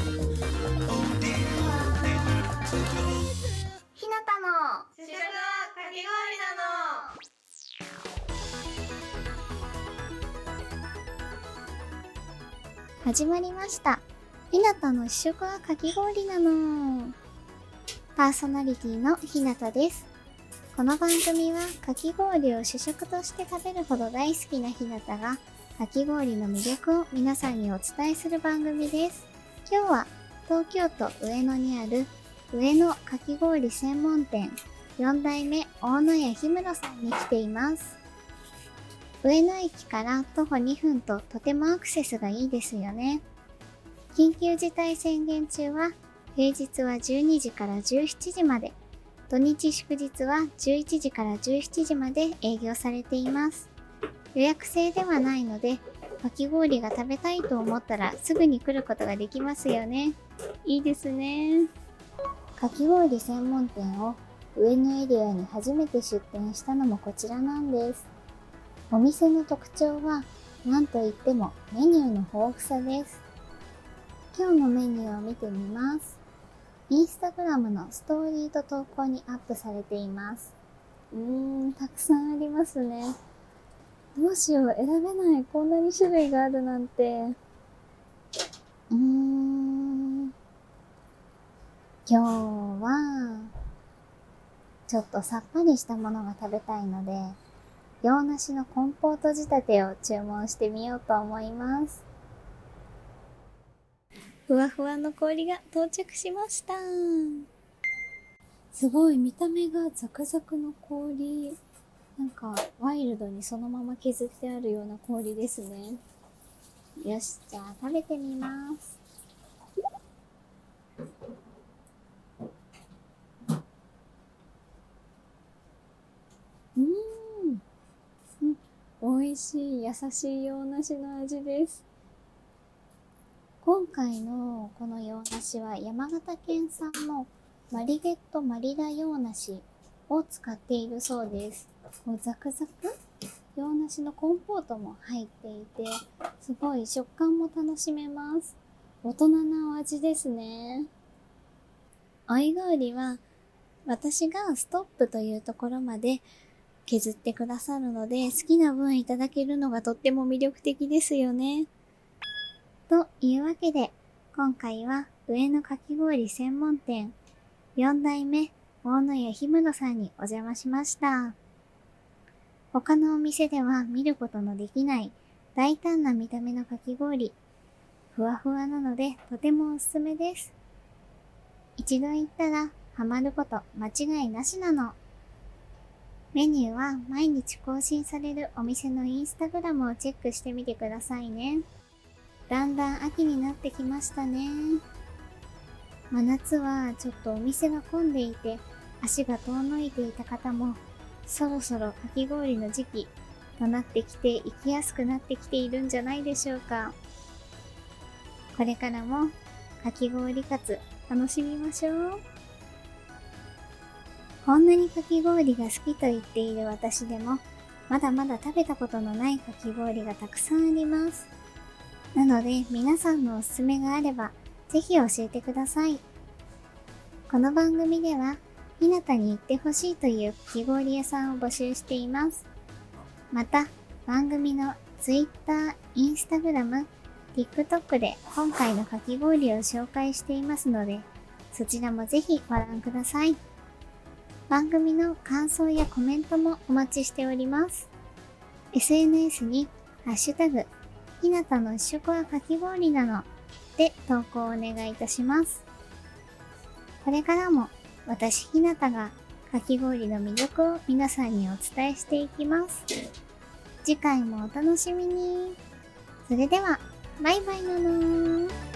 ひなたの主食はかき氷なの始まりました。ひなたの試食はかき氷なの。パーソナリティのひなたです。この番組はかき氷を主食として食べるほど大好きなひなたがかき氷の魅力を皆さんにお伝えする番組です。今日は東京都上野にある上野かき氷専門店4代目大野屋氷室さんに来ています。上野駅から徒歩2分ととてもアクセスがいいですよね。緊急事態宣言中は平日は12時から17時まで、土日祝日は11時から17時まで営業されています。予約制ではないので、かき氷が食べたいと思ったらすぐに来ることができますよね。いいですね。かき氷専門店を上野エリアに初めて出店したのもこちらなんです。お店の特徴は何といってもメニューの豊富さです。今日のメニューを見てみます。インスタグラムのストーリーと投稿にアップされています。うーん、たくさんありますね。どうしよう、選べない。こんなに種類があるなんて。うーん。今日は、ちょっとさっぱりしたものが食べたいので、洋梨のコンポート仕立てを注文してみようと思います。ふわふわの氷が到着しました。すごい、見た目がザクザクの氷。なんか、ワイルドにそのまま削ってあるような氷ですね。よし、じゃあ食べてみます。うーん。うん美味しい、優しい洋梨の味です。今回のこの洋梨は山形県産のマリゲットマリラ洋梨を使っているそうです。こうザクザク洋梨のコンポートも入っていて、すごい食感も楽しめます。大人なお味ですね。おいがうりは私がストップというところまで削ってくださるので、好きな分いただけるのがとっても魅力的ですよね。というわけで、今回は上野かき氷専門店、4代目大野屋氷室さんにお邪魔しました。他のお店では見ることのできない大胆な見た目のかき氷。ふわふわなのでとてもおすすめです。一度行ったらハマること間違いなしなの。メニューは毎日更新されるお店のインスタグラムをチェックしてみてくださいね。だんだん秋になってきましたね。真夏はちょっとお店が混んでいて足が遠のいていた方もそろそろかき氷の時期となってきて行きやすくなってきているんじゃないでしょうか。これからもかき氷活楽しみましょう。こんなにかき氷が好きと言っている私でも、まだまだ食べたことのないかき氷がたくさんあります。なので、皆さんのおすすめがあれば、ぜひ教えてください。この番組では、ひなたに行ってほしいというかき氷屋さんを募集しています。また、番組の Twitter、Instagram、TikTok で今回のかき氷を紹介していますので、そちらもぜひご覧ください。番組の感想やコメントもお待ちしております。SNS に、ハッシュタグ、ひなたの試食はかき氷なので投稿をお願いいたします。これからも私ひなたがかき氷の魅力を皆さんにお伝えしていきます。次回もお楽しみに。それでは、バイバイなのー。